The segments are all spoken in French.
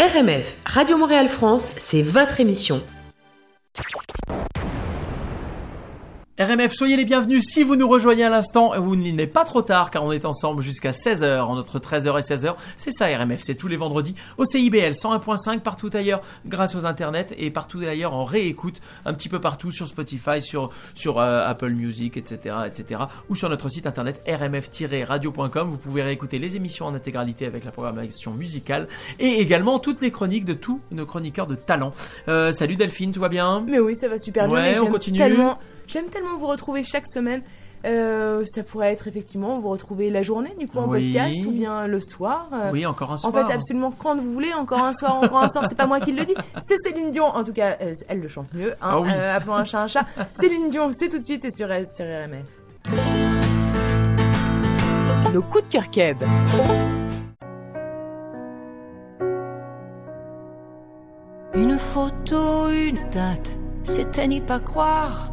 RMF, Radio Montréal France, c'est votre émission. RMF, soyez les bienvenus si vous nous rejoignez à l'instant. Vous n'est pas trop tard car on est ensemble jusqu'à 16h, en notre 13h et 16h. C'est ça RMF, c'est tous les vendredis au CIBL 101.5 partout ailleurs grâce aux internets et partout ailleurs en réécoute un petit peu partout sur Spotify, sur, sur euh, Apple Music, etc., etc. ou sur notre site internet rmf-radio.com. Vous pouvez réécouter les émissions en intégralité avec la programmation musicale et également toutes les chroniques de tous nos chroniqueurs de talent. Euh, salut Delphine, tout va bien? Mais oui, ça va super bien. Ouais, on continue. Tellement, j'aime tellement vous retrouver chaque semaine. Euh, ça pourrait être effectivement vous retrouver la journée du coup en Oui. podcast ou bien le soir. Euh, Oui, encore un En soir. fait, absolument quand vous voulez, encore un soir, encore un soir, c'est pas moi qui le dis, c'est Céline Dion. En tout cas, euh, elle le chante mieux. Hein. Ah oui. Euh, appelons un chat un chat. Céline Dion, c'est tout de suite et sur, sur RMF. Nos coups de cœur keb. Une photo, une date, c'était n'y pas croire.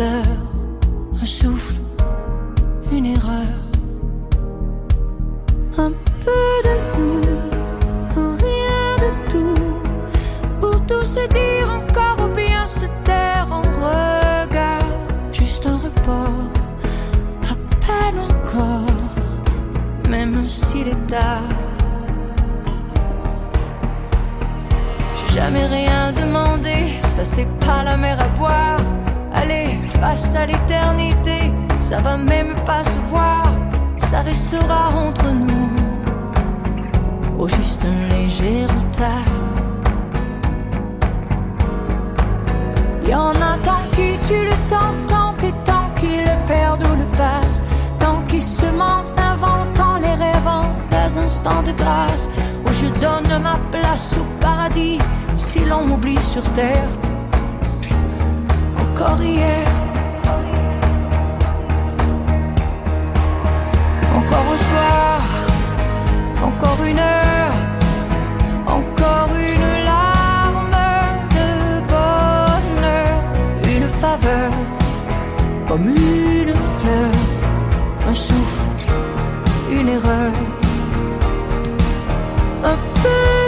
un souffle, une erreur. Un peu de nous, rien de tout, pour tout se dire encore ou bien se taire en regard, juste un report, à peine encore, même s'il est tard. J'ai jamais rien demandé, ça c'est pas la mer à boire. Face à l'éternité, ça va même pas se voir, ça restera entre nous. Au juste un léger retard. Y en a tant qui tuent le temps, tant et tant qui le perdent ou le passent, tant qui se mentent, inventant les rêvant des instants de grâce où je donne ma place au paradis si l'on m'oublie sur terre. Encore hier, encore un soir, encore une heure, encore une larme de bonheur, une faveur, comme une fleur, un souffle, une erreur. Un peu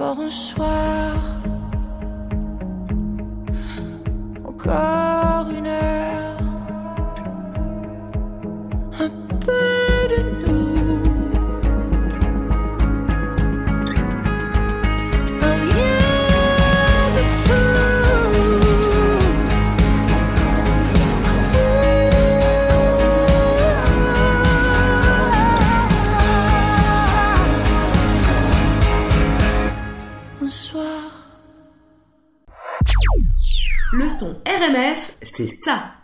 Encore un soir, encore RMF, c'est ça.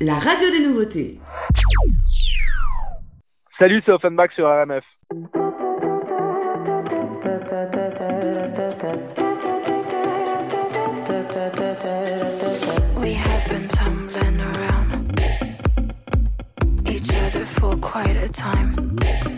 La radio des nouveautés. Salut, c'est Offenbach sur RMF. We have been tumbling around each other for quite a time.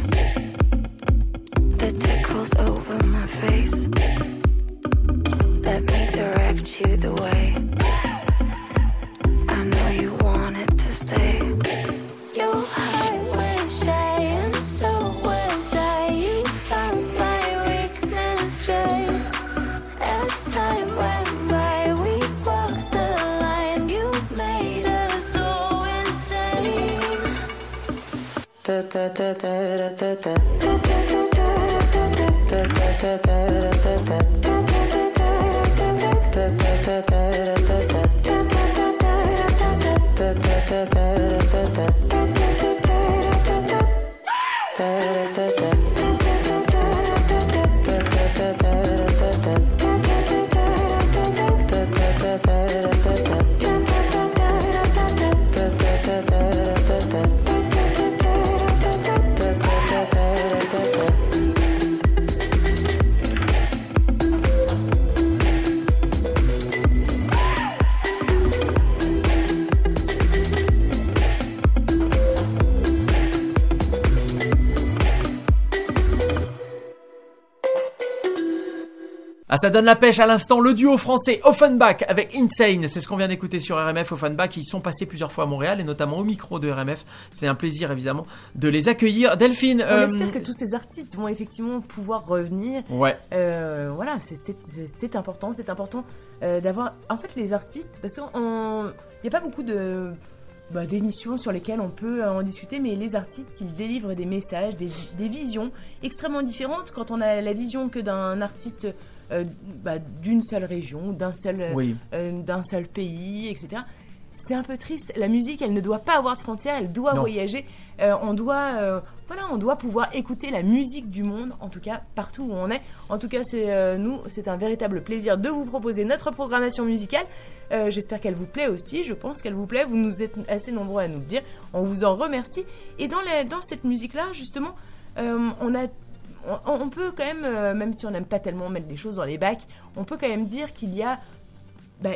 Ah, ça donne la pêche à l'instant. Le duo français Offenbach avec Insane. C'est ce qu'on vient d'écouter sur RMF. Offenbach, ils sont passés plusieurs fois à Montréal et notamment au micro de RMF. C'était un plaisir, évidemment, de les accueillir. Delphine. On euh, espère que tous ces artistes vont effectivement pouvoir revenir. Ouais. Euh, voilà, c'est- important, c'est important euh, d'avoir. En fait, les artistes, parce qu'il n'y a pas beaucoup de bah, d'émissions sur lesquelles on peut en discuter, mais les artistes, ils délivrent des messages, des visions extrêmement différentes. Quand on a la vision que d'un artiste euh, bah, d'une seule région, d'un seul, Oui. euh, d'un seul pays, etc. C'est un peu triste. La musique, elle ne doit pas avoir de frontières, elle doit Non. voyager. Euh, on doit, euh, voilà, on doit pouvoir écouter la musique du monde, en tout cas partout où on est. En tout cas, c'est euh, nous, c'est un véritable plaisir de vous proposer notre programmation musicale. Euh, J'espère qu'elle vous plaît aussi. Je pense qu'elle vous plaît. Vous nous êtes assez nombreux à nous le dire. On vous en remercie. Et dans, la- dans cette musique-là, justement, euh, on a on, peut quand même, euh, même si on n'aime pas tellement mettre les choses dans les bacs, on peut quand même dire qu'il y a bah,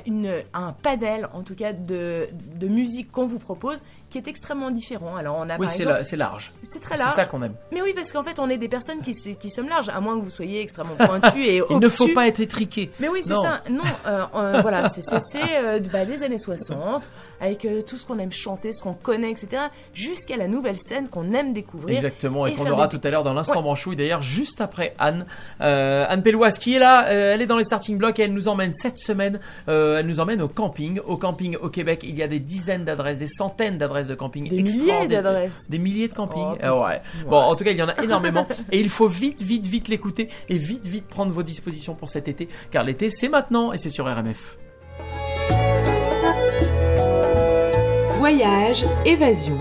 un panel, en tout cas, de musique qu'on vous propose qui est extrêmement différent. Alors, on a Oui, c'est la- c'est large. c'est très C'est large. ça qu'on aime. Mais oui, parce qu'en fait, on est des personnes qui, sommes larges, à moins que vous soyez extrêmement pointus et Il ne faut pas être étriqué. Mais oui, c'est ça. Non, euh, euh, voilà, c'est c'est- c'est, euh, bah, des années 60, avec euh, tout ce qu'on aime chanter, ce qu'on connaît, etc., jusqu'à la nouvelle scène qu'on aime découvrir. Exactement, et, et qu'on aura des- tout à l'heure dans l'instant Ouais. branchouille, d'ailleurs juste après Anne. Anne Pelloise qui est là, elle est dans les starting blocks et elle nous emmène cette semaine, elle nous emmène au camping. Au camping au Québec, il y a des dizaines d'adresses, des centaines d'adresses de camping. Des milliers d'adresses. Des milliers de campings. Oh, Euh, ouais. Bon, en tout cas, il y en a énormément et il faut vite, vite, vite l'écouter et vite, vite prendre vos dispositions pour cet été, car l'été c'est maintenant et c'est sur RMF. Voyage, évasion.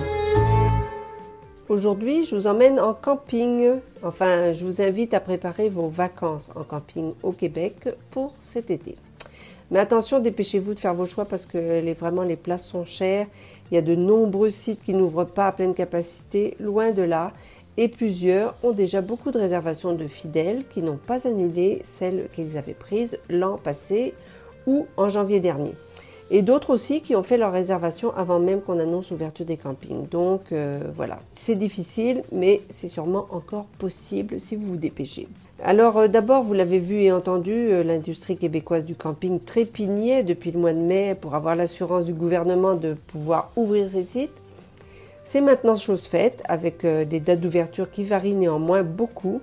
Aujourd'hui, je vous emmène en camping. Enfin, je vous invite à préparer vos vacances en camping au Québec pour cet été. Mais attention, dépêchez-vous de faire vos choix parce que vraiment les places sont chères. Il y a de nombreux sites qui n'ouvrent pas à pleine capacité, loin de là. Et plusieurs ont déjà beaucoup de réservations de fidèles qui n'ont pas annulé celles qu'ils avaient prises l'an passé ou en janvier dernier. Et d'autres aussi qui ont fait leur réservation avant même qu'on annonce l'ouverture des campings. Donc euh, voilà, c'est difficile, mais c'est sûrement encore possible si vous vous dépêchez. Alors euh, d'abord, vous l'avez vu et entendu, euh, l'industrie québécoise du camping trépignait depuis le mois de mai pour avoir l'assurance du gouvernement de pouvoir ouvrir ses sites. C'est maintenant chose faite avec euh, des dates d'ouverture qui varient néanmoins beaucoup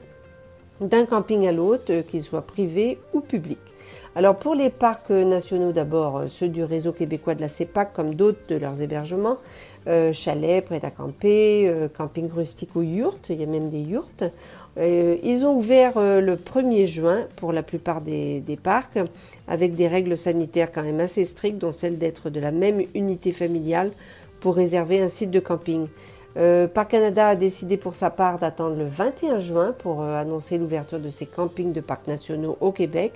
d'un camping à l'autre, qu'il soit privé ou public. Alors pour les parcs nationaux d'abord, ceux du réseau québécois de la CEPAC comme d'autres de leurs hébergements, chalets, prêts à camper, camping rustique ou yurts, il y a même des yurts, euh, ils ont ouvert euh, le 1er juin pour la plupart des, parcs, avec des règles sanitaires quand même assez strictes, dont celle d'être de la même unité familiale pour réserver un site de camping. Euh, Parc Canada a décidé pour sa part d'attendre le 21 juin pour annoncer l'ouverture de ses campings de parcs nationaux au Québec.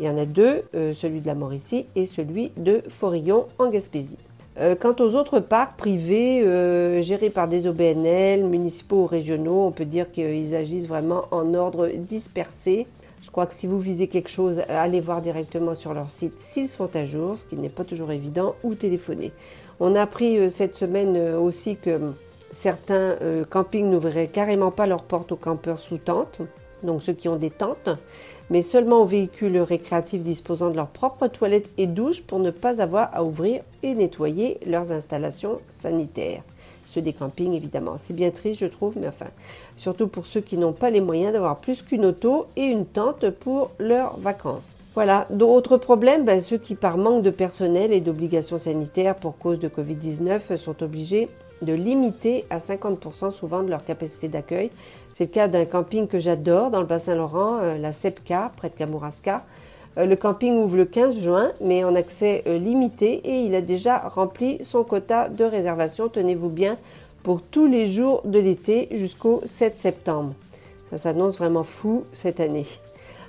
Il y en a deux, celui de la Mauricie et celui de Forillon en Gaspésie. Euh, quant aux autres parcs privés euh, gérés par des OBNL, municipaux ou régionaux, on peut dire qu'ils agissent vraiment en ordre dispersé. Je crois que si vous visez quelque chose, allez voir directement sur leur site s'ils sont à jour, ce qui n'est pas toujours évident, ou téléphoner. On a appris euh, cette semaine aussi que certains campings n'ouvriraient carrément pas leurs portes aux campeurs sous tente, donc ceux qui ont des tentes mais seulement aux véhicules récréatifs disposant de leurs propres toilettes et douches pour ne pas avoir à ouvrir et nettoyer leurs installations sanitaires. Ceux des campings, évidemment. C'est bien triste, je trouve, mais enfin, surtout pour ceux qui n'ont pas les moyens d'avoir plus qu'une auto et une tente pour leurs vacances. Voilà. D'autres problèmes, ben, ceux qui, par manque de personnel et d'obligations sanitaires pour cause de Covid-19, sont obligés de limiter à 50% souvent de leur capacité d'accueil. C'est le cas d'un camping que j'adore dans le bassin Laurent, euh, la Sepka, près de Kamouraska. Euh, le camping ouvre le 15 juin, mais en accès euh, limité et il a déjà rempli son quota de réservation, tenez-vous bien, pour tous les jours de l'été jusqu'au 7 septembre. Ça s'annonce vraiment fou cette année.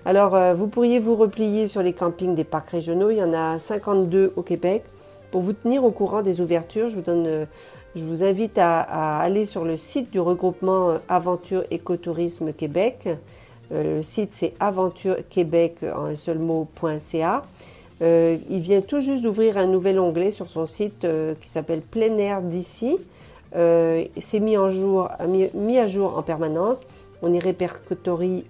Alors, vous pourriez vous replier sur les campings des parcs régionaux. Il y en a 52 au Québec. Pour vous tenir au courant des ouvertures, je vous donne je vous invite à, aller sur le site du regroupement euh, Aventure Écotourisme Québec. Euh, le site c'est aventurequebec en un seul mot.ca. Euh, il vient tout juste d'ouvrir un nouvel onglet sur son site qui s'appelle Plein air d'ici. c'est mis, mis, à jour en permanence. On y répertorie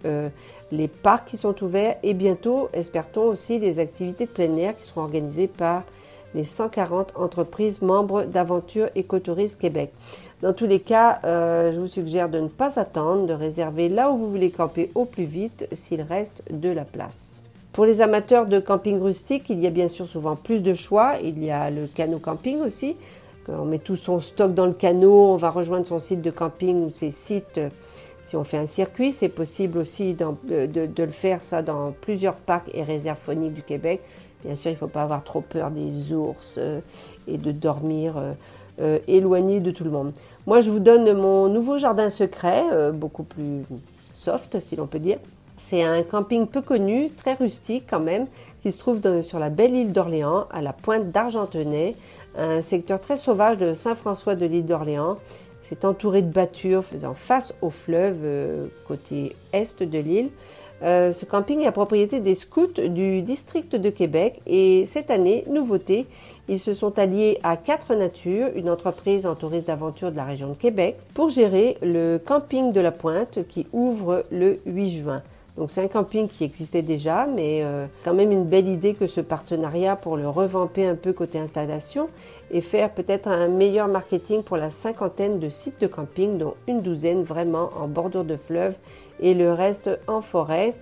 les parcs qui sont ouverts et bientôt, espère-t-on aussi, les activités de plein air qui seront organisées par les 140 entreprises membres d'Aventure Écotourisme Québec. Dans tous les cas, euh, je vous suggère de ne pas attendre, de réserver là où vous voulez camper au plus vite s'il reste de la place. Pour les amateurs de camping rustique, il y a bien sûr souvent plus de choix. Il y a le canot camping aussi. On met tout son stock dans le canot, on va rejoindre son site de camping ou ses sites. Si on fait un circuit, c'est possible aussi de, de, le faire ça dans plusieurs parcs et réserves phoniques du Québec. Bien sûr, il ne faut pas avoir trop peur des ours euh, et de dormir euh, euh, éloigné de tout le monde. Moi, je vous donne mon nouveau jardin secret, beaucoup plus soft, si l'on peut dire. C'est un camping peu connu, très rustique quand même, qui se trouve sur la belle île d'Orléans, à la pointe d'Argentenay, un secteur très sauvage de Saint-François de l'île d'Orléans. C'est entouré de battures faisant face au fleuve côté est de l'île. Euh, ce camping est à propriété des scouts du district de Québec et cette année, nouveauté, ils se sont alliés à Quatre Natures, une entreprise en tourisme d'aventure de la région de Québec, pour gérer le camping de la Pointe qui ouvre le 8 juin. Donc c'est un camping qui existait déjà, mais euh, quand même une belle idée que ce partenariat pour le revamper un peu côté installation et faire peut-être un meilleur marketing pour la cinquantaine de sites de camping, dont une douzaine vraiment en bordure de fleuve et le reste en forêt.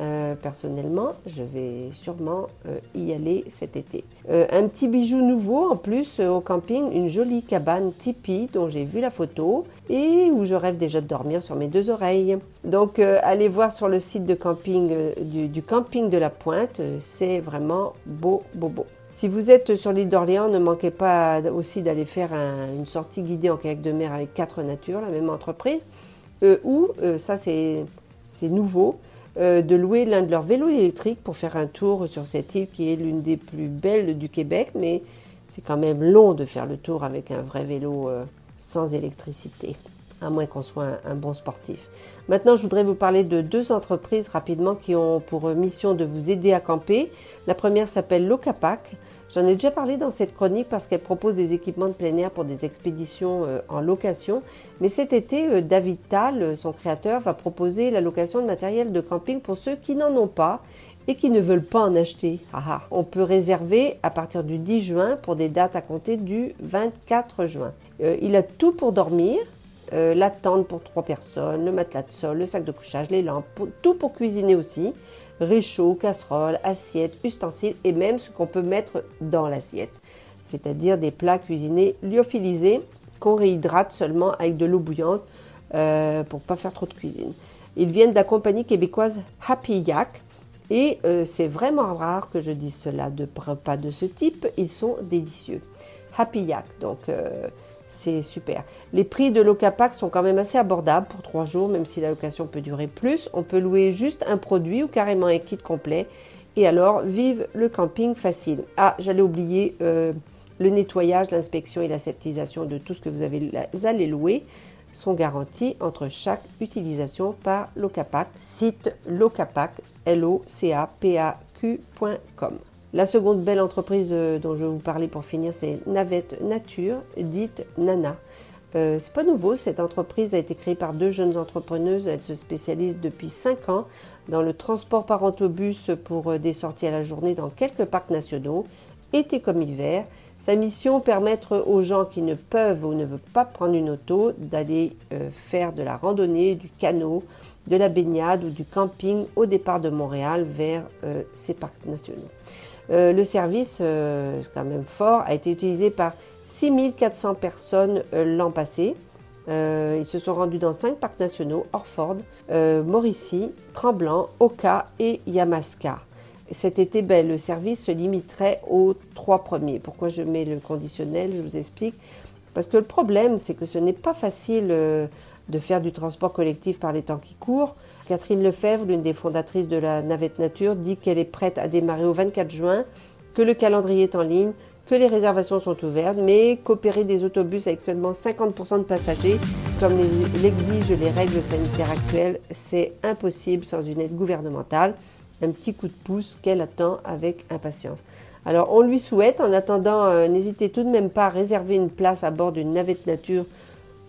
Euh, personnellement, je vais sûrement euh, y aller cet été. Euh, un petit bijou nouveau en plus au camping, une jolie cabane tipi dont j'ai vu la photo et où je rêve déjà de dormir sur mes deux oreilles. Donc allez voir sur le site de camping du, camping de la Pointe, c'est vraiment beau, beau, beau. Si vous êtes sur l'île d'Orléans, ne manquez pas aussi d'aller faire une sortie guidée en kayak de mer avec quatre natures, la même entreprise. Ou, ça c'est nouveau, de louer l'un de leurs vélos électriques pour faire un tour sur cette île qui est l'une des plus belles du Québec, mais c'est quand même long de faire le tour avec un vrai vélo sans électricité, à moins qu'on soit un, bon sportif. Maintenant, je voudrais vous parler de deux entreprises rapidement qui ont pour mission de vous aider à camper. La première s'appelle Locapac. J'en ai déjà parlé dans cette chronique parce qu'elle propose des équipements de plein air pour des expéditions euh, en location. Mais cet été, euh, David Tal, euh, son créateur, va proposer la location de matériel de camping pour ceux qui n'en ont pas et qui ne veulent pas en acheter. Ah ah. On peut réserver à partir du 10 juin pour des dates à compter du 24 juin. il a tout pour dormir, la tente pour trois personnes, le matelas de sol, le sac de couchage, les lampes, tout pour cuisiner aussi réchaud, casserole, assiette, ustensiles et même ce qu'on peut mettre dans l'assiette, c'est-à-dire des plats cuisinés lyophilisés qu'on réhydrate seulement avec de l'eau bouillante euh, pour pas faire trop de cuisine. Ils viennent de la compagnie québécoise Happy Yak et euh, c'est vraiment rare que je dise cela de repas de ce type. Ils sont délicieux. Happy Yak, donc euh, c'est super. Les prix de l'Ocapac sont quand même assez abordables pour trois jours, même si la location peut durer plus. On peut louer juste un produit ou carrément un kit complet. Et alors, vive le camping facile. Ah, j'allais oublier euh, le nettoyage, l'inspection et la septisation de tout ce que vous avez, allez louer sont garantis entre chaque utilisation par Locapac. Site locapac, l la seconde belle entreprise euh, dont je vais vous parler pour finir, c'est Navette Nature, dite Nana. Euh, c'est pas nouveau, cette entreprise a été créée par deux jeunes entrepreneuses. Elle se spécialise depuis 5 ans dans le transport par autobus pour euh, des sorties à la journée dans quelques parcs nationaux, été comme hiver. Sa mission, permettre aux gens qui ne peuvent ou ne veulent pas prendre une auto d'aller faire de la randonnée, du canot, de la baignade ou du camping au départ de Montréal vers ces parcs nationaux. Euh, le service, euh, c'est quand même fort, a été utilisé par 6400 personnes euh, l'an passé. ils se sont rendus dans cinq parcs nationaux, Orford, Mauricie, Tremblant, Oka et Yamaska. Cet été, ben, le service se limiterait aux trois premiers. Pourquoi je mets le conditionnel Je vous explique. Parce que le problème, c'est que ce n'est pas facile de faire du transport collectif par les temps qui courent. Catherine Lefebvre, l'une des fondatrices de la navette nature, dit qu'elle est prête à démarrer au 24 juin, que le calendrier est en ligne, que les réservations sont ouvertes, mais qu'opérer des autobus avec seulement 50% de passagers, comme l'exigent les règles sanitaires actuelles, c'est impossible sans une aide gouvernementale. Un petit coup de pouce qu'elle attend avec impatience. Alors on lui souhaite, en attendant, euh, n'hésitez tout de même pas à réserver une place à bord d'une navette nature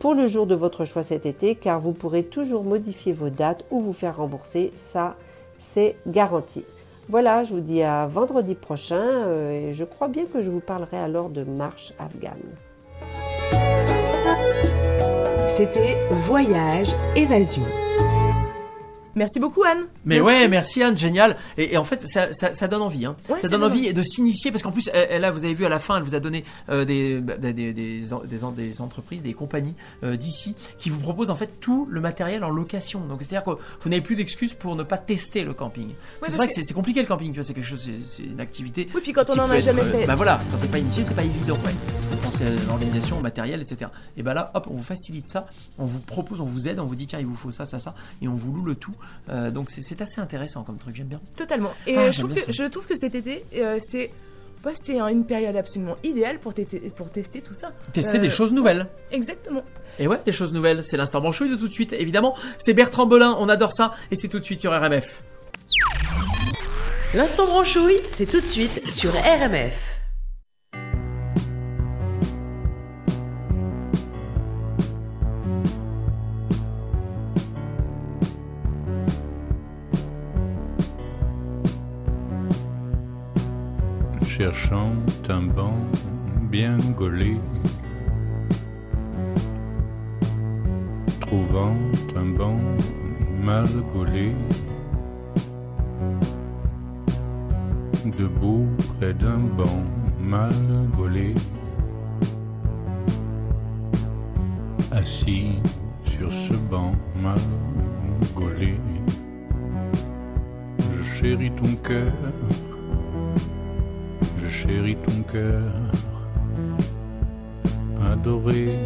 pour le jour de votre choix cet été, car vous pourrez toujours modifier vos dates ou vous faire rembourser. Ça, c'est garanti. Voilà, je vous dis à vendredi prochain euh, et je crois bien que je vous parlerai alors de marche afghane. C'était Voyage Évasion. Merci beaucoup Anne. Mais ouais, merci Anne, génial. Et, en fait, ça, ça, donne envie. Hein. ça, donne envie de s'initier parce qu'en plus, elle, là, vous avez vu à la fin, elle vous a donné euh, des, bah, des, des, des, des, entreprises, des compagnies euh, d'ici qui vous proposent en fait tout le matériel en location. Donc c'est-à-dire que vous n'avez plus d'excuses pour ne pas tester le camping. c'est vrai que c'est compliqué le camping, tu vois, c'est quelque chose, c'est une activité. Oui, puis quand on en a jamais fait. Bah voilà, quand t'es pas initié, c'est pas évident. Ouais. Faut penser à l'organisation, au matériel, etc. Et bah là, hop, on vous facilite ça, on vous propose, on vous aide, on vous dit tiens, il vous faut ça, ça, ça, et on vous loue le tout. Euh, donc c'est assez intéressant comme truc, j'aime bien. Totalement. Et ah, euh, je, trouve que, je, trouve que, cet été, euh, c'est bah, c'est une période absolument idéale pour, pour tester tout ça. Tester des choses nouvelles. exactement. Et ouais, des choses nouvelles. C'est l'instant branchouille de tout de suite, évidemment. C'est Bertrand Belin, on adore ça, et c'est tout de suite sur RMF. L'instant branchouille, c'est tout de suite sur RMF. Cherchant un banc bien gaulé, trouvant un banc mal gaulé, debout près d'un banc mal gaulé, assis sur ce banc mal gaulé, je chéris ton cœur chéris ton cœur adoré.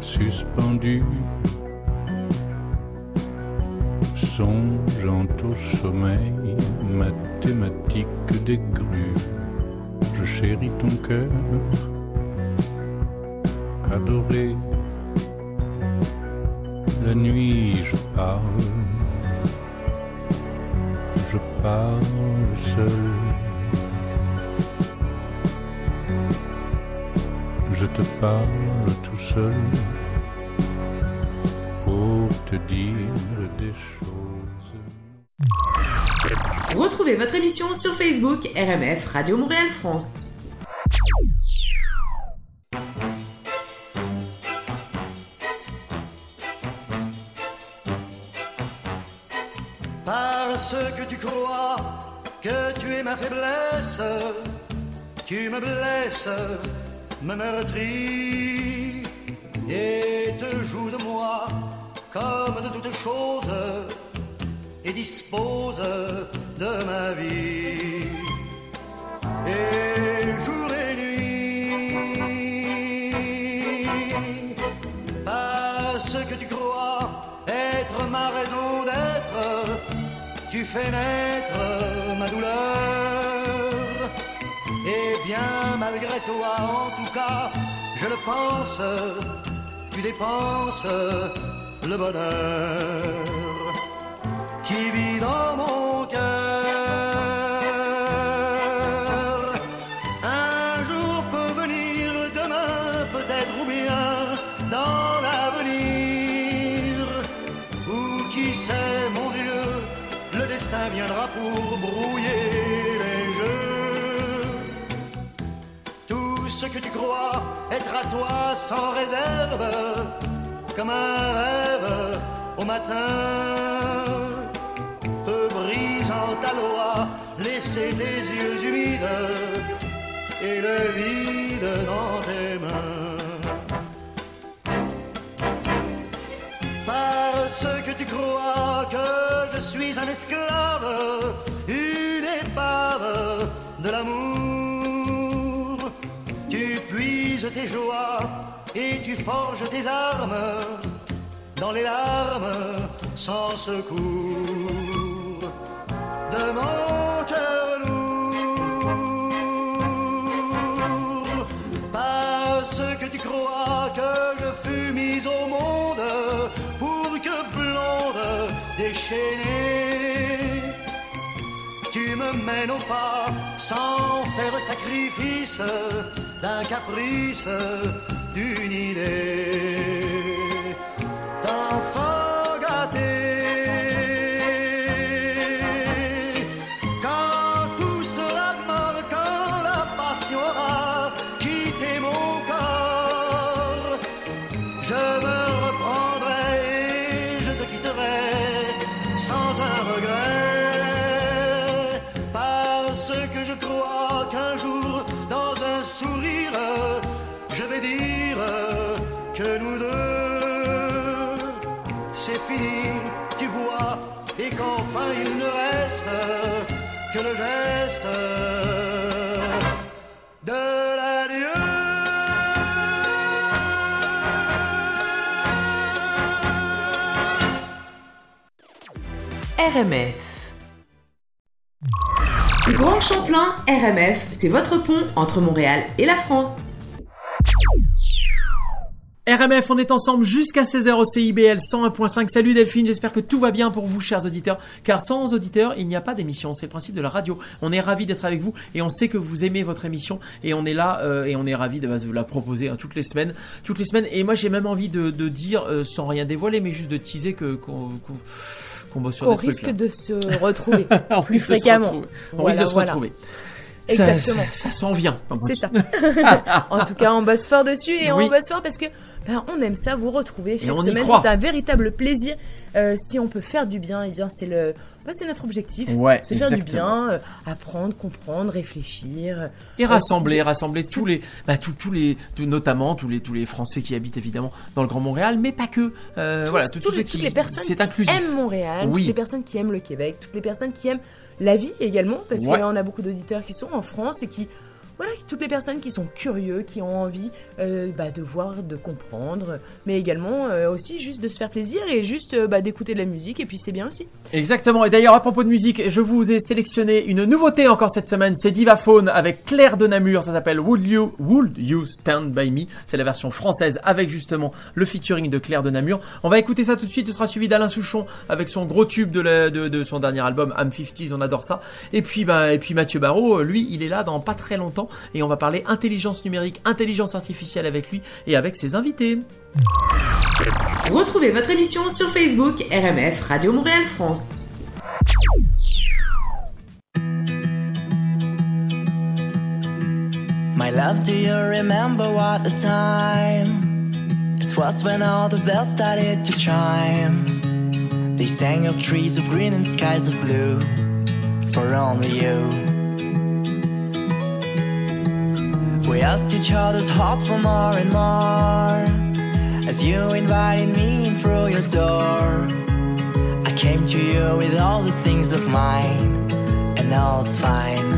Suspendu, songeant au sommeil mathématique des grues. Je chéris ton cœur, adoré. La nuit, je parle, je parle seul. Je te parle tout seul pour te dire des choses. Retrouvez votre émission sur Facebook RMF Radio Montréal France. Parce que tu crois que tu es ma faiblesse, tu me blesses, me meurtris et te joues de moi comme de toutes choses et dispose de ma vie. Et jour et nuit, parce que tu crois être ma raison d'être, tu fais naître ma douleur. Bien malgré toi, en tout cas, je le pense, tu dépenses le bonheur qui vit dans mon cœur. Un jour peut venir, demain peut-être ou bien dans l'avenir. Ou qui sait, mon Dieu, le destin viendra pour brouiller ce que tu crois être à toi sans réserve, comme un rêve au matin peut brisant ta loi laisser tes yeux humides et le vide dans tes mains. Parce que tu crois que je suis un esclave, une épave de l'amour. Tes joies et tu forges tes armes dans les larmes sans secours. De me mènes au pas sans faire sacrifice d'un caprice, d'une idée. D'enfant et qu'enfin il ne reste que le geste de l'adieu. RMF. Grand Champlain RMF, c'est votre pont entre Montréal et la France. RMF, on est ensemble jusqu'à 16h au CIBL 101.5. Salut Delphine, j'espère que tout va bien pour vous, chers auditeurs. Car sans auditeurs, il n'y a pas d'émission. C'est le principe de la radio. On est ravis d'être avec vous et on sait que vous aimez votre émission et on est là euh, et on est ravis de bah, de vous la proposer hein, toutes les semaines, toutes les semaines. Et moi, j'ai même envie de, de dire, euh, sans rien dévoiler, mais juste de teaser que qu'on qu'on- qu'on bosse sur On des risque de se retrouver plus fréquemment. On Voilà, risque de se retrouver. Exactement. Ça, ça s'en vient. C'est ça. en tout cas, on bosse fort dessus et Oui. on bosse fort parce que ben, on aime ça, vous retrouver chaque on semaine. C'est un véritable plaisir. Euh, si on peut faire du bien, et bien c'est le, ben, c'est notre objectif. Ouais, se faire du bien, euh, apprendre, comprendre, réfléchir. Et Euh, rassembler, rassembler tous les, bah, tous, tous les, notamment tous les, tous les Français qui habitent évidemment dans le Grand Montréal, mais pas que. Euh, tous- voilà, tous les- toutes les personnes qui inclusif. aiment Montréal, Oui. toutes les personnes qui aiment le Québec, toutes les personnes qui aiment la vie également, parce Ouais. qu'on a beaucoup d'auditeurs qui sont en France et qui, voilà, toutes les personnes qui sont curieux, qui ont envie euh, bah, de voir, de comprendre, mais également euh, aussi juste de se faire plaisir et juste euh, bah, d'écouter de la musique, et puis c'est bien aussi. Exactement. Et d'ailleurs, à propos de musique, je vous ai sélectionné une nouveauté encore cette semaine. C'est Divaphone avec Claire de Namur. Ça s'appelle Would You, Would You Stand By Me? C'est la version française avec justement le featuring de Claire de Namur. On va écouter ça tout de suite. Ce sera suivi d'Alain Souchon avec son gros tube de, son dernier album, Am 50s. On adore ça. Et puis, bah, et puis Mathieu Barrault, lui, il est là dans pas très longtemps et on va parler intelligence numérique, intelligence artificielle avec lui et avec ses invités. Retrouvez votre émission sur Facebook RMF Radio Montréal France. My love, do you remember what the time? It was when all the bells started to chime. They sang of trees of green and skies of blue for only you. We asked each other's heart for more and more as you invited me in through your door. I came to you with all the things of mine, and all's fine.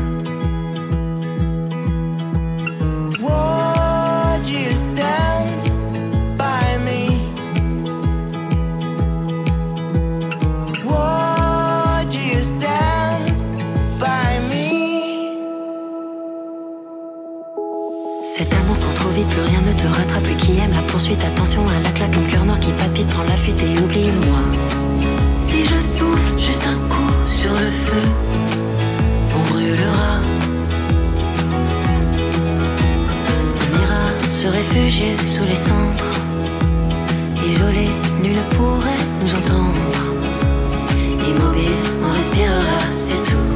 Would you stand qui aime la poursuite. Attention à la claque, mon cœur noir qui palpite, prends la fuite et oublie-moi. Si je souffle juste un coup sur le feu, on brûlera. On ira se réfugier sous les cendres. Isolé, nul ne pourrait nous entendre. Immobile, on respirera, c'est tout.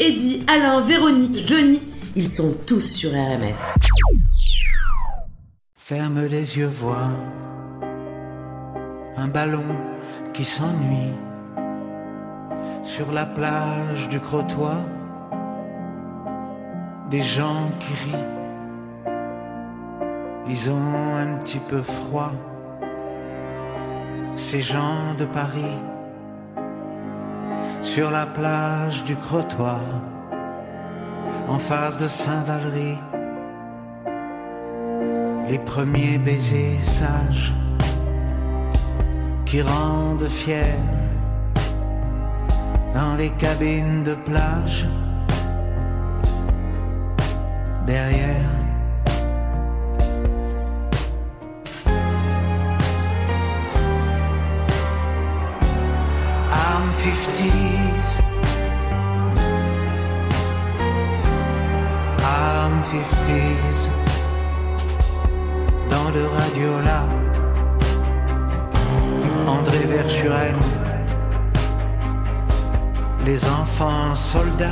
Eddy, Alain, Véronique, Johnny, ils sont tous sur RMF. Ferme les yeux, vois un ballon qui s'ennuie sur la plage du Crotoy. Des gens qui rient, ils ont un petit peu froid. Ces gens de Paris sur la plage du Crotoy, en face de Saint-Valery. Les premiers baisers sages qui rendent fiers dans les cabines de plage derrière soldat.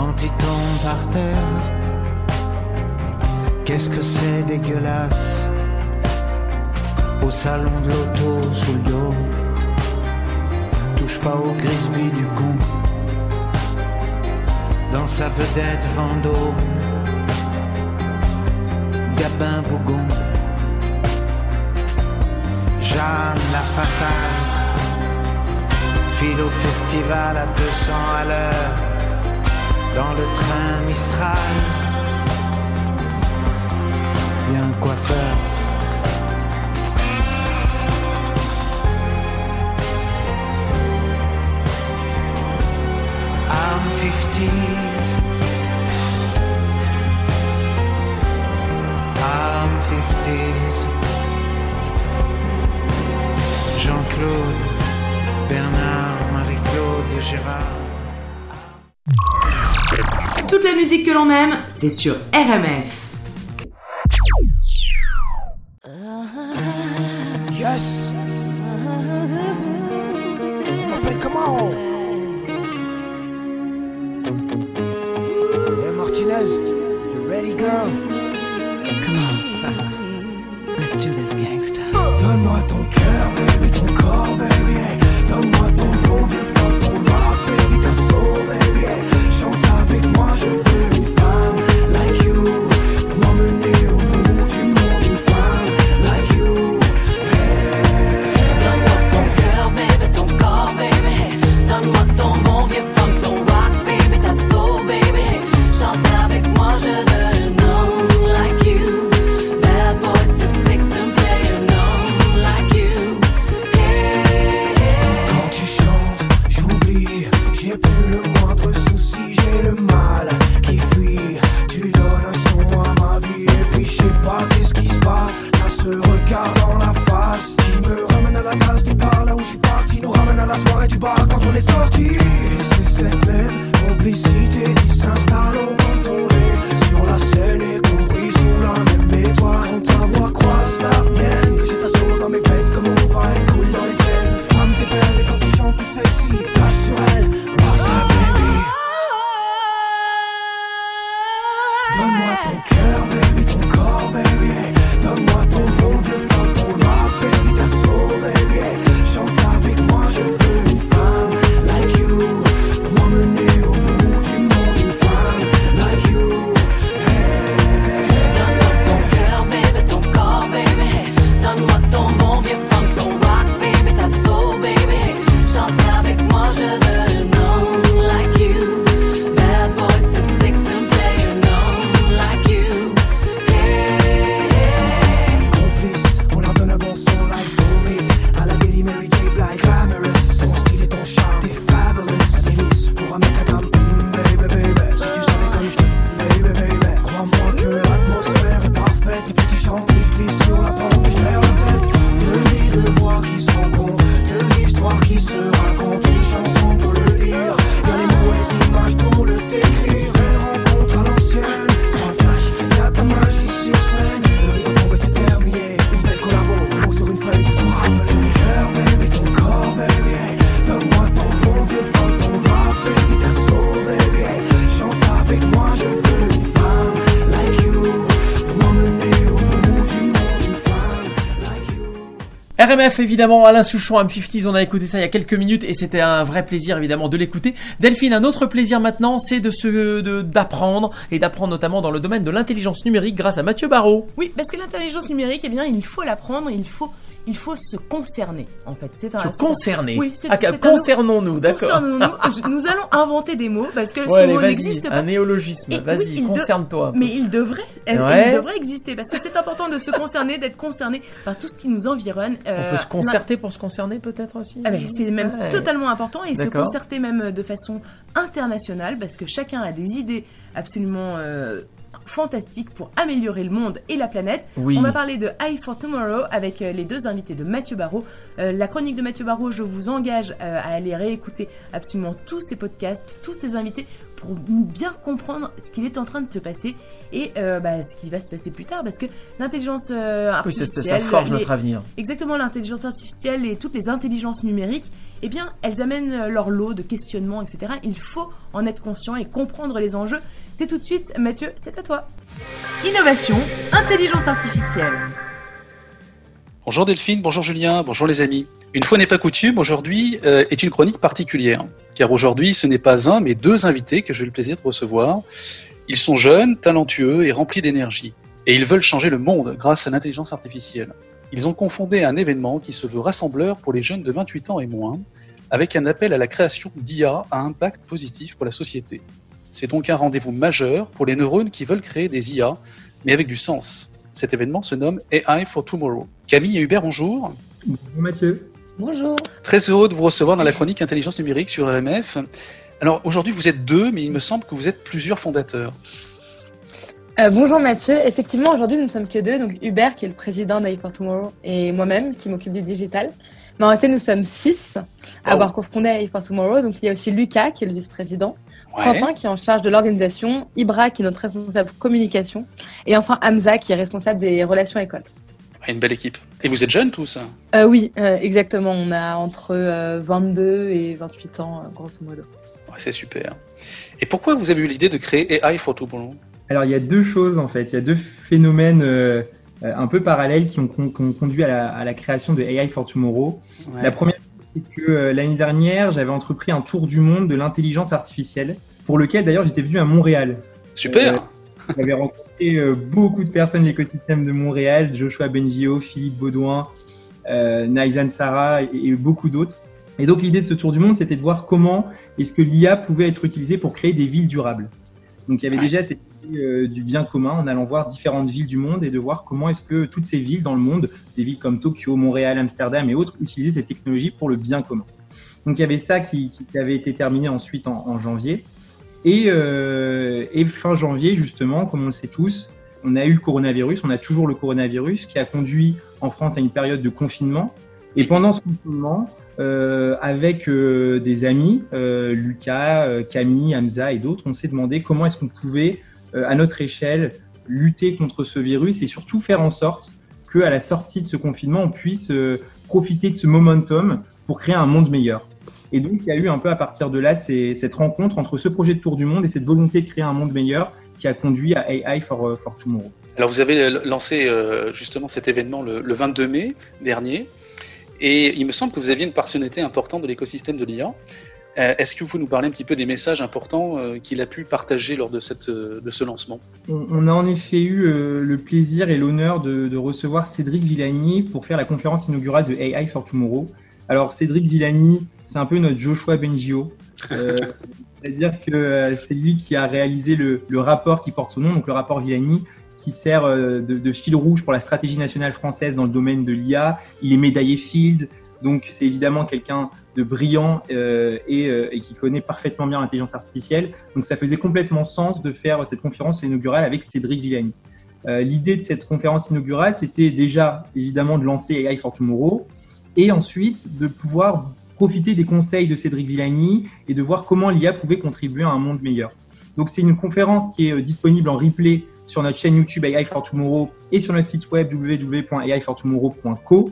quand il tombe par terre. Qu'est-ce que c'est dégueulasse? Au salon de l'auto sous le dos. Touche pas au grisby du con. Dans sa vedette Vendôme, Gabin Bougon, Jeanne la fatale, file au festival à 200 à l'heure dans le train Mistral. Il y a un coiffeur que l'on aime, c'est sur RMF. Évidemment, Alain Souchon, M50s, on a écouté ça il y a quelques minutes et c'était un vrai plaisir évidemment de l'écouter. Delphine, un autre plaisir maintenant, c'est de se d'apprendre et d'apprendre notamment dans le domaine de l'intelligence numérique grâce à Mathieu Barrault. Oui, parce que l'intelligence numérique, eh bien, il faut l'apprendre, il faut, il faut se concerner, en fait. C'est un, Se concerner. Oui, c'est Ah, concernons-nous, d'accord. Concernons-nous. Nous allons inventer des mots parce que Ouais, ce allez, mot n'existe pas. un néologisme, vas-y, oui, concerne-toi. Mais il devrait, elle- Ouais. il devrait exister parce que c'est important de se concerner, d'être concerné par tout ce qui nous environne. On Euh, peut se concerter pour se concerner peut-être aussi ah c'est même Ouais. totalement important et se concerter même de façon internationale parce que chacun a des idées absolument euh, fantastiques pour améliorer le monde et la planète. Oui. On va parler de Eye for Tomorrow avec euh, les deux invités de Mathieu Barrault. Euh, la chronique de Mathieu Barrault, je vous engage euh, à aller réécouter absolument tous ces podcasts, tous ces invités pour bien comprendre ce qu'il est en train de se passer et euh, bah, ce qui va se passer plus tard parce que l'intelligence euh, Oui, ça- artificielle ça- ça forge les- notre avenir. Exactement, l'intelligence artificielle et toutes les intelligences numériques, eh bien, elles amènent euh, leur lot de questionnements, etc. Il faut en être conscient et comprendre les enjeux. C'est tout de suite, Mathieu, c'est à toi. Innovation, intelligence artificielle. Bonjour Delphine, bonjour Julien, bonjour les amis. Une fois n'est pas coutume, aujourd'hui euh, est une chronique particulière, car aujourd'hui ce n'est pas un mais deux invités que j'ai eu le plaisir de recevoir. Ils sont jeunes, talentueux et remplis d'énergie, et ils veulent changer le monde grâce à l'intelligence artificielle. Ils ont confondé un événement qui se veut rassembleur pour les jeunes de 28 ans et moins, avec un appel à la création d'IA à impact positif pour la société. C'est donc un rendez-vous majeur pour les neurones qui veulent créer des IA, mais avec du sens. Cet événement se nomme AI for Tomorrow. Camille et Hubert, bonjour. Bonjour Mathieu. Bonjour. Très heureux de vous recevoir dans la chronique Intelligence numérique sur RMF. Alors aujourd'hui vous êtes deux, mais il me semble que vous êtes plusieurs fondateurs. Euh, bonjour Mathieu. Effectivement, aujourd'hui, nous ne sommes que deux. Donc Hubert, qui est le président d'Eye for Tomorrow, et moi-même, qui m'occupe du digital. Mais en réalité, nous sommes six à avoir cofondé Eye for Tomorrow. Donc il y a aussi Lucas, qui est le vice-président. Ouais. Quentin, qui est en charge de l'organisation. Ibra, qui est notre responsable communication. Et enfin Hamza, qui est responsable des relations écoles. Une belle équipe. Et vous êtes jeunes tous Euh, oui, euh, exactement. On a entre euh, 22 et 28 ans, euh, grosso modo. Ouais, C'est super. Et pourquoi vous avez eu l'idée de créer AI for Tomorrow Alors il y a deux choses en fait, il y a deux phénomènes euh, euh, un peu parallèles qui ont, con- qui ont conduit à la, à la création de AI for Tomorrow. Ouais. La première, c'est que euh, l'année dernière, j'avais entrepris un tour du monde de l'intelligence artificielle, pour lequel d'ailleurs j'étais venu à Montréal. Super. Euh, J'avais rencontré euh, beaucoup de personnes de l'écosystème de Montréal, Joshua Bengio, Philippe Baudouin, Naizan Sarah et, et beaucoup d'autres. Et donc l'idée de ce tour du monde, c'était de voir comment est-ce que l'IA pouvait être utilisée pour créer des villes durables. Donc il y avait déjà cette euh, du bien commun en allant voir différentes villes du monde et de voir comment est-ce que toutes ces villes dans le monde, des villes comme Tokyo, Montréal, Amsterdam et autres, utilisaient ces technologies pour le bien commun. Donc il y avait ça qui, avait été terminé ensuite en, janvier. Et, euh, et fin janvier, justement, comme on le sait tous, on a eu le coronavirus, on a toujours le coronavirus qui a conduit en France à une période de confinement. Et pendant ce confinement, euh, avec des amis, Lucas, Camille, Hamza et d'autres, on s'est demandé comment est-ce qu'on pouvait, à notre échelle, lutter contre ce virus et surtout faire en sorte qu'à la sortie de ce confinement, on puisse euh, profiter de ce momentum pour créer un monde meilleur. Et donc, il y a eu un peu à partir de là cette rencontre entre ce projet de tour du monde et cette volonté de créer un monde meilleur qui a conduit à AI for, euh, for Tomorrow. Alors vous avez euh, lancé euh, justement cet événement le, le 22 mai dernier, et il me semble que vous aviez une personnalité importante de l'écosystème de l'IA. Euh, Est-ce que vous pouvez nous parler un petit peu des messages importants euh, qu'il a pu partager lors de, cette, euh, de ce lancement? On, a en effet eu le plaisir et l'honneur de, de recevoir Cédric Villani pour faire la conférence inaugurale de AI for Tomorrow. Alors Cédric Villani, c'est un peu notre Joshua Bengio. Euh, C'est-à-dire que c'est lui qui a réalisé le, le rapport qui porte son nom, donc le rapport Villani, qui sert de, de fil rouge pour la stratégie nationale française dans le domaine de l'IA. Il est médaillé Fields, donc c'est évidemment quelqu'un de brillant euh, et, euh, et qui connaît parfaitement bien l'intelligence artificielle. Donc ça faisait complètement sens de faire cette conférence inaugurale avec Cédric Villani. Euh, L'idée de cette conférence inaugurale, c'était déjà évidemment de lancer AI for Tomorrow et ensuite de pouvoir profiter des conseils de Cédric Villani et de voir comment l'IA pouvait contribuer à un monde meilleur. Donc c'est une conférence qui est disponible en replay sur notre chaîne YouTube AI for Tomorrow et sur notre site web www.aifortomorrow.co.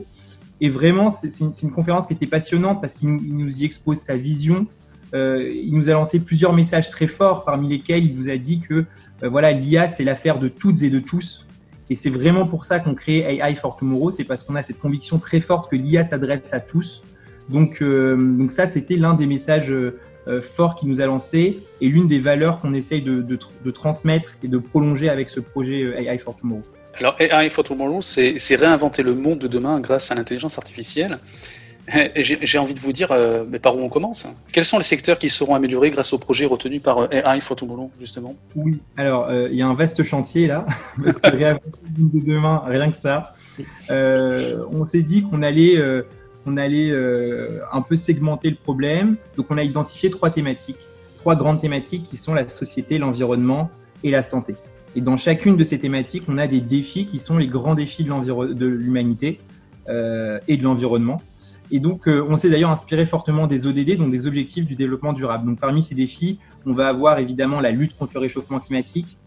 Et vraiment, c'est une, une conférence qui était passionnante parce qu'il nous, y expose sa vision. Euh, il nous a lancé plusieurs messages très forts, parmi lesquels il nous a dit que euh, voilà, l'IA, c'est l'affaire de toutes et de tous Et c'est vraiment pour ça qu'on crée AI for Tomorrow, c'est parce qu'on a cette conviction très forte que l'IA s'adresse à tous. Donc, euh, donc ça, c'était l'un des messages euh, forts qui nous a lancé et l'une des valeurs qu'on essaye de, de, de, transmettre et de prolonger avec ce projet euh, AI for Tomorrow. Alors AI for Tomorrow, c'est réinventer le monde de demain grâce à l'intelligence artificielle. J'ai envie de vous dire, euh, mais par où on commence Quels sont les secteurs qui seront améliorés grâce au projet retenu par euh, AI for Tomorrow, justement? Oui, alors il y a un vaste chantier là, parce que réinventer le monde de demain, rien que ça. on s'est dit qu'on allait on allait euh, un peu segmenter le problème. Donc on a identifié trois thématiques, trois grandes thématiques qui sont la société, l'environnement et la santé. Et dans chacune de ces thématiques, on a des défis qui sont les grands défis de l'humanité euh, et de l'environnement. Et donc, euh, on s'est d'ailleurs inspiré fortement des ODD, donc des objectifs du développement durable. Donc, parmi ces défis, on va avoir évidemment la lutte contre le réchauffement climatique,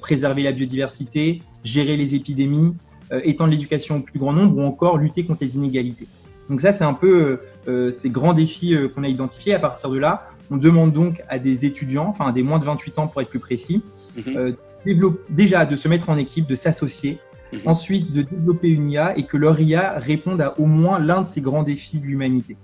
préserver la biodiversité, gérer les épidémies, étendre l'éducation au plus grand nombre ou encore lutter contre les inégalités. Donc ça, c'est un peu euh, euh, ces grands défis euh, qu'on a identifiés. À partir de là, on demande donc à des étudiants, enfin des moins de 28 ans pour être plus précis, déjà de se mettre en équipe, de s'associer, mhm. ensuite de développer une IA et que leur IA réponde à au moins l'un de ces grands défis de l'humanité.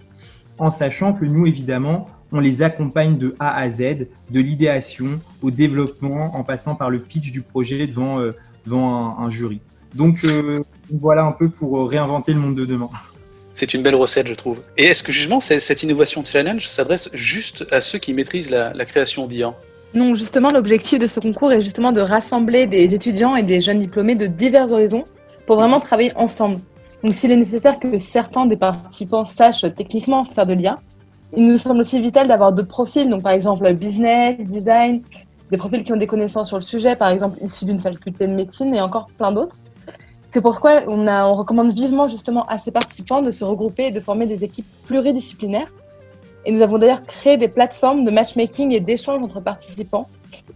En sachant que nous, évidemment, on les accompagne de A à Z, de l'idéation au développement, en passant par le pitch du projet devant, devant un, jury. Donc voilà un peu pour réinventer le monde de demain. C'est une belle recette, je trouve. Et est-ce que justement cette innovation challenge s'adresse juste à ceux qui maîtrisent la, création d'IA Non, justement, l'objectif de ce concours est justement de rassembler des étudiants et des jeunes diplômés de divers horizons pour vraiment travailler ensemble. Donc, s'il est nécessaire que certains des participants sachent techniquement faire de l'IA, il nous semble aussi vital d'avoir d'autres profils, donc par exemple business, design, des profils qui ont des connaissances sur le sujet, par exemple issus d'une faculté de médecine et encore plein d'autres. C'est pourquoi on, on recommande vivement justement à ces participants de se regrouper et de former des équipes pluridisciplinaires. Et nous avons d'ailleurs créé des plateformes de matchmaking et d'échange entre participants,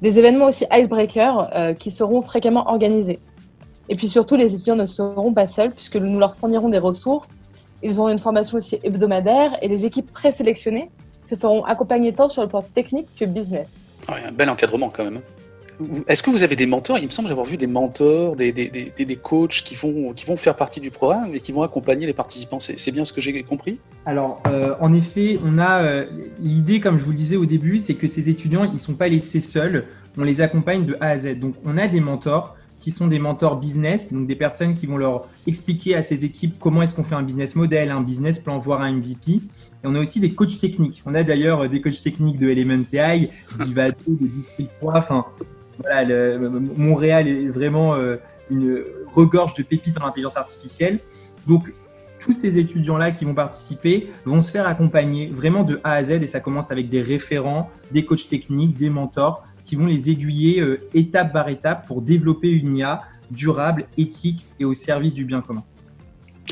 des événements aussi icebreaker euh, qui seront fréquemment organisés. Et puis surtout, les étudiants ne seront pas seuls puisque nous leur fournirons des ressources. Ils auront une formation aussi hebdomadaire et les équipes présélectionnées se feront accompagner tant sur le plan technique que business. Ah un bel encadrement quand même. Est-ce que vous avez des mentors? Il me semble avoir vu des mentors, des, des, des, des, coachs qui vont, qui vont faire partie du programme et qui vont accompagner les participants. C'est bien ce que j'ai compris? Alors, euh, en effet, on a euh, l'idée, comme je vous le disais au début, c'est que ces étudiants, ils ne sont pas laissés seuls. On les accompagne de A à Z. Donc, on a des mentors qui sont des mentors business, donc des personnes qui vont leur expliquer à ces équipes comment est-ce qu'on fait un business model, un business plan, voire un MVP. Et on a aussi des coachs techniques. On a d'ailleurs des coachs techniques de Elementai, d'Ivado, de District 3. Enfin, voilà, Montréal est vraiment euh, une regorge de pépites en intelligence artificielle. Donc, tous ces étudiants-là qui vont participer vont se faire accompagner vraiment de A à Z et ça commence avec des référents, des coachs techniques, des mentors qui vont les aiguiller euh, étape par étape pour développer une IA durable, éthique et au service du bien commun.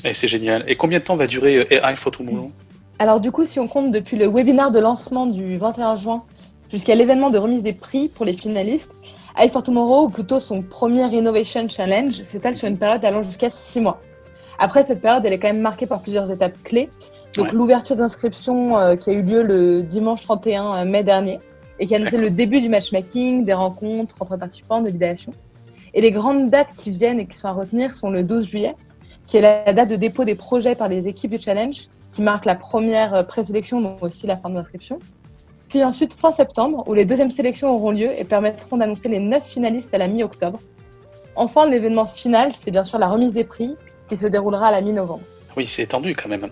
Et c'est génial. Et combien de temps va durer euh, AI for Tomorrow? Alors du coup, si on compte depuis le webinaire de lancement du 21 juin jusqu'à l'événement de remise des prix pour les finalistes, AI for Tomorrow, ou plutôt son premier Innovation Challenge, s'étale sur une période allant jusqu'à six mois. Après, cette période, elle est quand même marquée par plusieurs étapes clés. Donc, l'ouverture d'inscription euh, qui a eu lieu le dimanche 31 euh, mai dernier et qui a annoncé le début du matchmaking, des rencontres entre participants, de l'idéation. Et les grandes dates qui viennent et qui sont à retenir sont le 12 juillet, qui est la date de dépôt des projets par les équipes du challenge, qui marque la première euh, présélection, mais aussi la fin de l'inscription. Puis ensuite fin septembre, où les deuxièmes sélections auront lieu et permettront d'annoncer les neuf finalistes à la mi-octobre. Enfin, l'événement final, c'est bien sûr la remise des prix, qui se déroulera à la mi-novembre. Oui, c'est étendu quand même.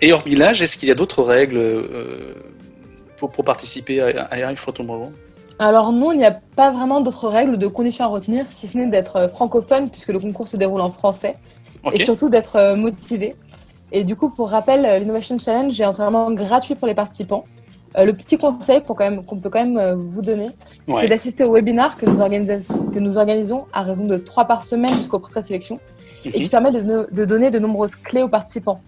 Et hormis l'âge, est-ce qu'il y a d'autres règles euh, pour, participer à AI for Tomorrow? Alors non, il n'y a pas vraiment d'autres règles ou de conditions à retenir, si ce n'est d'être euh, francophone, puisque le concours se déroule en français, et surtout d'être euh, motivé. Et du coup, pour rappel, l'Innovation Challenge est entièrement gratuit pour les participants. Euh, le petit conseil qu'on peut quand même euh, vous donner, c'est d'assister au webinar que nous, que nous, organisons à raison de trois par semaine jusqu'aux présélections et qui mhm. permet de, donner de nombreuses clés aux participants.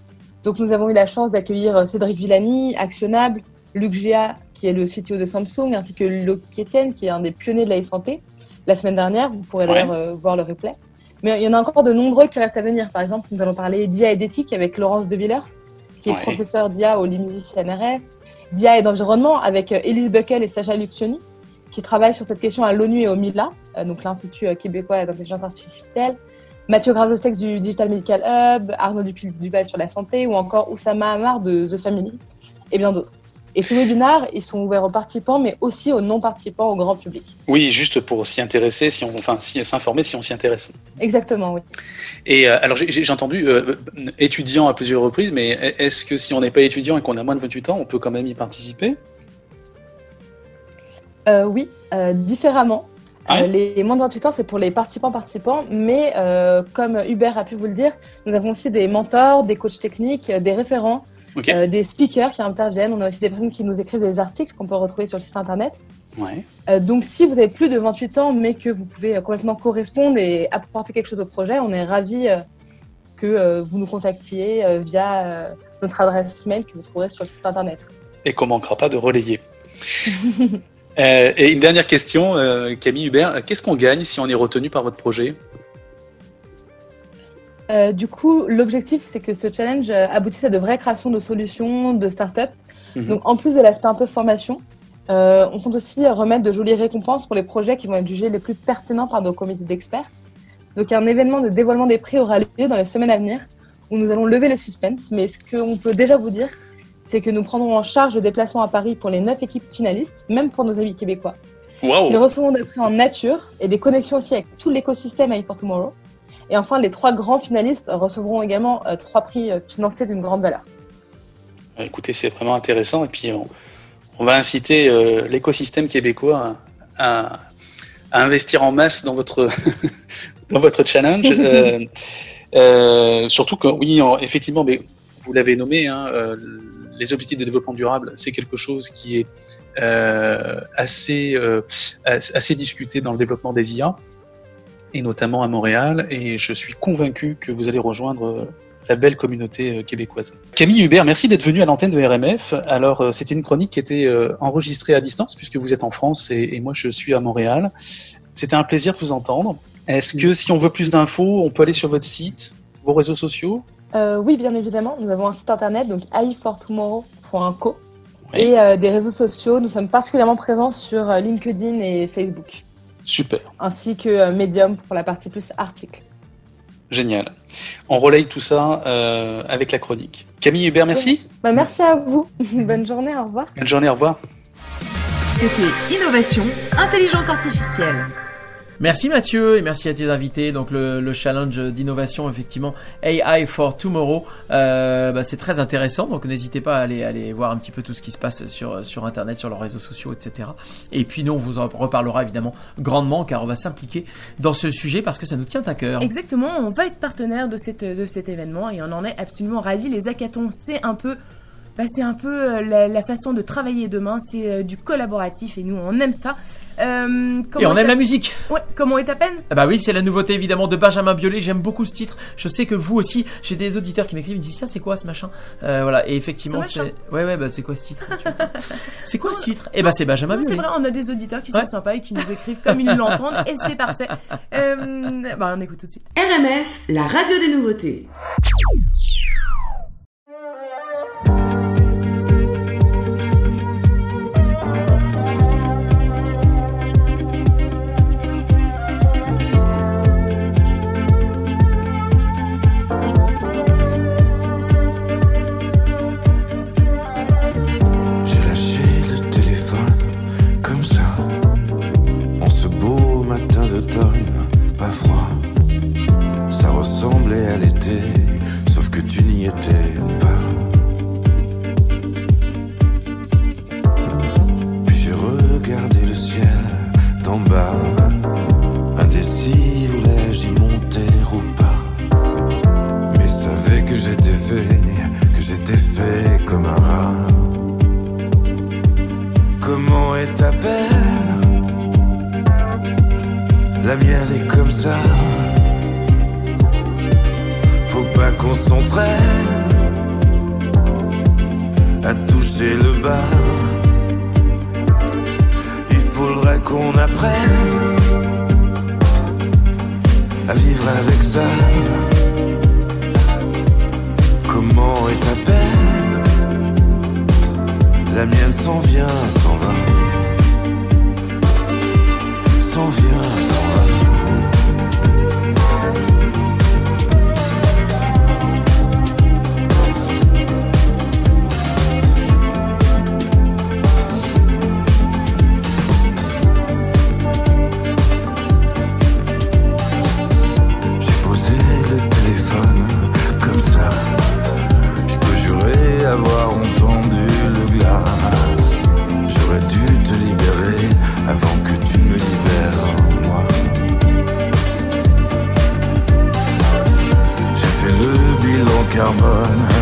Donc nous avons eu la chance d'accueillir euh, Cédric Villani, Actionnable, Luc Gia, qui est le CTO de Samsung, ainsi que Loki Etienne, qui est un des pionniers de la santé la semaine dernière. Vous pourrez d'ailleurs voir le replay. Mais il y en a encore de nombreux qui restent à venir. Par exemple, nous allons parler d'IA et d'éthique avec Laurence De Villers, qui est professeur d'IA au LIMSI CNRS, d'IA et d'environnement avec euh, Elise Buckel et Sacha Lucioni, qui travaille sur cette question à l'ONU et au MILA, euh, donc l'Institut euh, québécois d'intelligence artificielle. Mathieu Gravesex du Digital Medical Hub, Arnaud Duval sur la santé, ou encore Oussama Amar de The Family, et bien d'autres. Et ces webinars, ils sont ouverts aux participants, mais aussi aux non-participants, au grand public. Oui, juste pour s'y intéresser, si on, enfin, si, s'informer si on s'y intéresse. Exactement, oui. Et euh, alors, j'ai entendu euh, étudiant à plusieurs reprises, mais est-ce que si on n'est pas étudiant et qu'on a moins de 28 ans, on peut quand même y participer? Euh, oui, euh, différemment. Ah Euh, les moins de 28 ans, c'est pour les participants-participants, mais euh, comme Hubert a pu vous le dire, nous avons aussi des mentors, des coachs techniques, euh, des référents, Ok. euh, des speakers qui interviennent. On a aussi des personnes qui nous écrivent des articles qu'on peut retrouver sur le site internet. Ouais. Euh, donc, si vous avez plus de 28 ans, mais que vous pouvez euh, complètement correspondre et apporter quelque chose au projet, on est ravis euh, que vous nous contactiez via notre adresse mail que vous trouverez sur le site internet. Et qu'on manquera pas de relayer. Et une dernière question, Camille Hubert, qu'est-ce qu'on gagne si on est retenu par votre projet? Euh, du coup, l'objectif, c'est que ce challenge euh, aboutisse à de vraies créations de solutions, de start-up. Mhm. Donc, en plus de l'aspect un peu formation, euh, on compte aussi remettre de jolies récompenses pour les projets qui vont être jugés les plus pertinents par nos comités d'experts. Donc, un événement de dévoilement des prix aura lieu dans les semaines à venir où nous allons lever le suspense. Mais ce qu'on peut déjà vous dire, c'est que nous prendrons en charge le déplacement à Paris pour les neuf équipes finalistes, même pour nos amis québécois. Waouh Ils recevront des prix en nature et des connexions aussi avec tout l'écosystème AI for Tomorrow. Et enfin, les trois grands finalistes recevront également euh, trois prix euh, financiers d'une grande valeur. Euh, Écoutez, c'est vraiment intéressant. Et puis, on, on va inciter euh, l'écosystème québécois à, investir en masse dans votre, dans votre challenge. Euh, euh, surtout que, oui, en- effectivement, mais vous l'avez nommé, hein, les objectifs de développement durable, c'est quelque chose qui est assez, as- assez discuté dans le développement des IA, et notamment à Montréal. Et je suis convaincu que vous allez rejoindre euh, la belle communauté euh, québécoise. Camille Hubert, merci d'être venu à l'antenne de RMF. Alors, euh, c'était une chronique qui était enregistrée à distance, puisque vous êtes en France et, et moi je suis à Montréal. C'était un plaisir de vous entendre. Est-ce que si on veut plus d'infos, on peut aller sur votre site, vos réseaux sociaux? Euh, oui, bien évidemment, nous avons un site internet, donc aifortomorrow.co, et euh, des réseaux sociaux. Nous sommes particulièrement présents sur LinkedIn et Facebook, Super, ainsi que euh, Medium pour la partie plus article. génial. On relaye tout ça euh, avec la chronique. Camille Hubert, merci. Bah, merci à vous. Bonne journée, au revoir. Bonne journée, au revoir. C'était Innovation, Intelligence Artificielle. Merci Mathieu et merci à tes invités. Donc le, le challenge d'innovation effectivement AI for Tomorrow, euh, bah, c'est très intéressant. Donc n'hésitez pas à aller, aller voir un petit peu tout ce qui se passe sur, sur internet, sur leurs réseaux sociaux, etc. Et puis nous on vous en reparlera évidemment grandement car on va s'impliquer dans ce sujet parce que ça nous tient à cœur. Exactement, on va être partenaire de, cette, de cet événement et on en est absolument ravis. Les hackathons, c'est un peu, bah, c'est un peu euh, la, la façon de travailler demain, c'est euh, du collaboratif et nous on aime ça. Euh, Et on aime la musique. Ouais, comment est ta peine? Ah bah oui, c'est la nouveauté évidemment de Benjamin Biolay. J'aime beaucoup ce titre. Je sais que vous aussi, j'ai des auditeurs qui m'écrivent, ils me disent ça, c'est quoi ce machin? Euh, Voilà. Et effectivement, Ce c'est ouais ouais bah c'est quoi ce titre? C'est quoi ce titre? Eh bah c'est Benjamin Non, C'est Biolay. vrai, on a des auditeurs qui Ouais. sont sympas et qui nous écrivent comme ils l'entendent et c'est parfait. Euh, bah, on écoute tout de suite. RMF, la radio des nouveautés.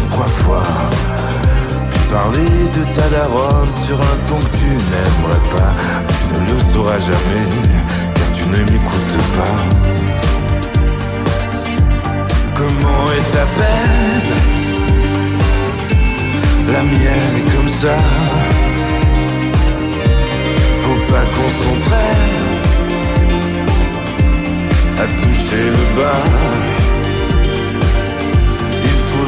Trois fois. Puis parler de ta daronne sur un ton que tu n'aimerais pas. Tu ne le sauras jamais, car tu ne m'écoutes pas. Comment est ta peine? La mienne est comme ça. Faut pas qu'on s'entraîne à toucher le bas.